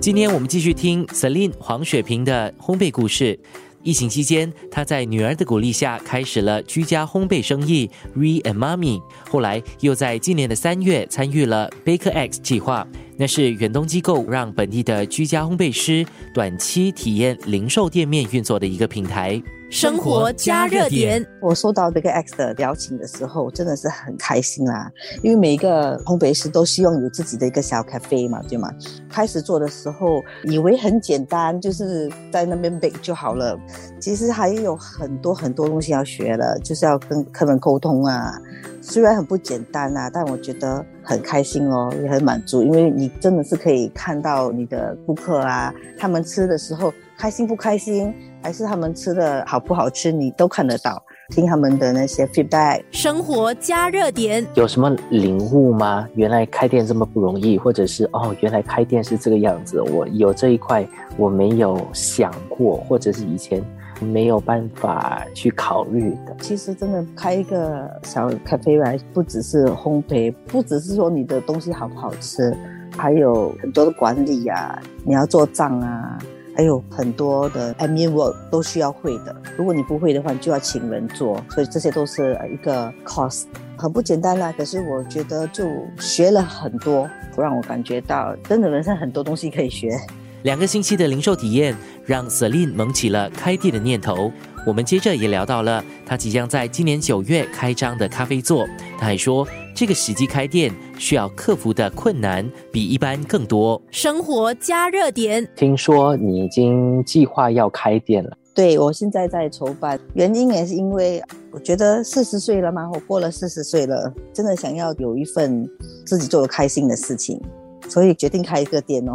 今天我们继续听 Celine 黄雪萍的烘焙故事。疫情期间，她在女儿的鼓励下开始了居家烘焙生意 Re and Mommy。后来又在今年的三月参与了 Baker X 计划，那是远东机构让本地的居家烘焙师短期体验零售店面运作的一个平台。生活加热点。我收到这个 X 的邀请的时候，真的是很开心啦，因为每一个烘焙师都希望有自己的一个小咖啡嘛，对吗？开始做的时候，以为很简单，就是在那边 bake 就好了。其实还有很多很多东西要学的，就是要跟客人沟通啊。虽然很不简单啊，但我觉得很开心哦，也很满足，因为你真的是可以看到你的顾客啊，他们吃的时候开心不开心。还是他们吃的好不好吃，你都看得到，听他们的那些 feedback。生活加热点有什么领悟吗？原来开店这么不容易，或者是哦，原来开店是这个样子。我有这一块我没有想过，或者是以前没有办法去考虑的。其实真的开一个小咖啡馆，不只是烘焙，不只是说你的东西好不好吃，还有很多的管理呀，你要做账啊。还有很多的 admin work 都需要会的，如果你不会的话，你就要请人做，所以这些都是一个 cost，很不简单啦。可是我觉得就学了很多，让我感觉到真的人生很多东西可以学。两个星期的零售体验让 Celine 萌起了开店的念头。我们接着也聊到了他即将在今年九月开张的咖啡座。他还说，这个时机开店需要克服的困难比一般更多。生活加热点，听说你已经计划要开店了？对，我现在在筹办，原因也是因为我觉得四十岁了嘛，我过了四十岁了，真的想要有一份自己做的开心的事情，所以决定开一个店哦。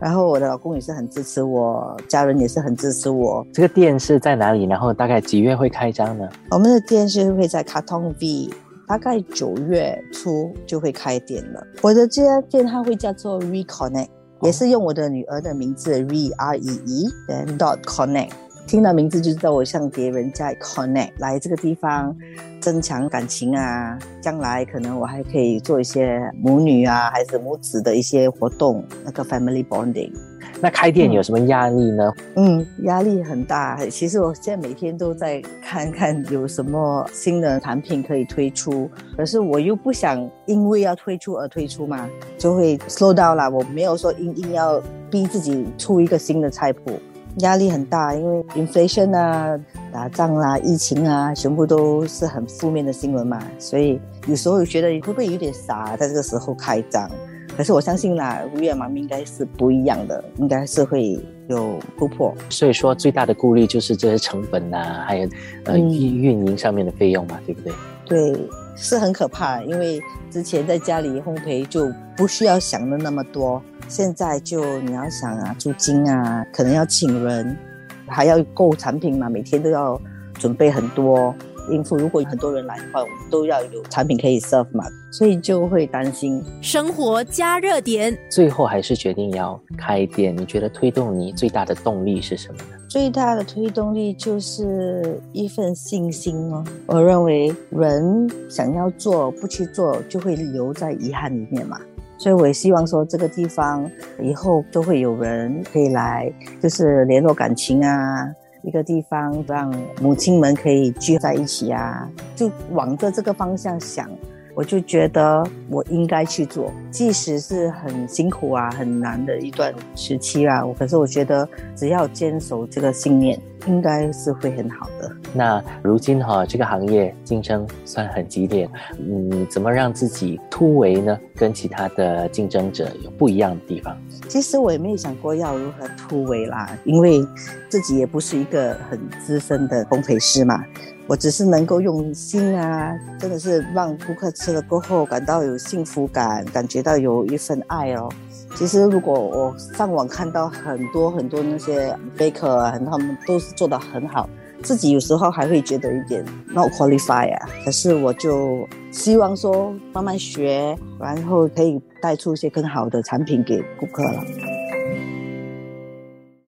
然后我的老公也是很支持我，家人也是很支持我。这个店是在哪里？然后大概几月会开张呢？我们的店是会在卡通 V，大概九月初就会开店了。我的这家店它会叫做 Reconnect，也是用我的女儿的名字 R E E then dot connect。听到名字就知道我向别人在 connect 来这个地方增强感情啊，将来可能我还可以做一些母女啊还是母子的一些活动，那个 family bonding。那开店有什么压力呢？嗯，压力很大。其实我现在每天都在看看有什么新的产品可以推出，可是我又不想因为要推出而推出嘛，就会 slow down 了。我没有说硬硬要逼自己出一个新的菜谱。压力很大，因为 inflation 啊、打仗啦、疫情啊，全部都是很负面的新闻嘛，所以有时候觉得会不会有点傻，在这个时候开张？可是我相信啦，五月妈咪应该是不一样的，应该是会有突破。所以说最大的顾虑就是这些成本呐，还有呃运运营上面的费用嘛，对不对？对，是很可怕，因为之前在家里烘焙就不需要想的那么多。现在就你要想啊，租金啊，可能要请人，还要购产品嘛，每天都要准备很多应付。如果很多人来的话，我们都要有产品可以 serve 嘛，所以就会担心。生活加热点，最后还是决定要开店。你觉得推动你最大的动力是什么呢？最大的推动力就是一份信心哦。我认为人想要做不去做，就会留在遗憾里面嘛。所以我也希望说，这个地方以后都会有人可以来，就是联络感情啊，一个地方让母亲们可以聚在一起啊，就往着这个方向想。我就觉得我应该去做，即使是很辛苦啊、很难的一段时期啊，我可是我觉得只要坚守这个信念，应该是会很好的。那如今哈，这个行业竞争算很激烈，嗯怎么让自己突围呢？跟其他的竞争者有不一样的地方？其实我也没有想过要如何突围啦，因为自己也不是一个很资深的烘焙师嘛。我只是能够用心啊，真的是让顾客吃了过后感到有幸福感，感觉到有一份爱哦。其实如果我上网看到很多很多那些 baker 啊，他们都是做得很好，自己有时候还会觉得一点 not qualify 啊。可是我就希望说慢慢学，然后可以带出一些更好的产品给顾客了。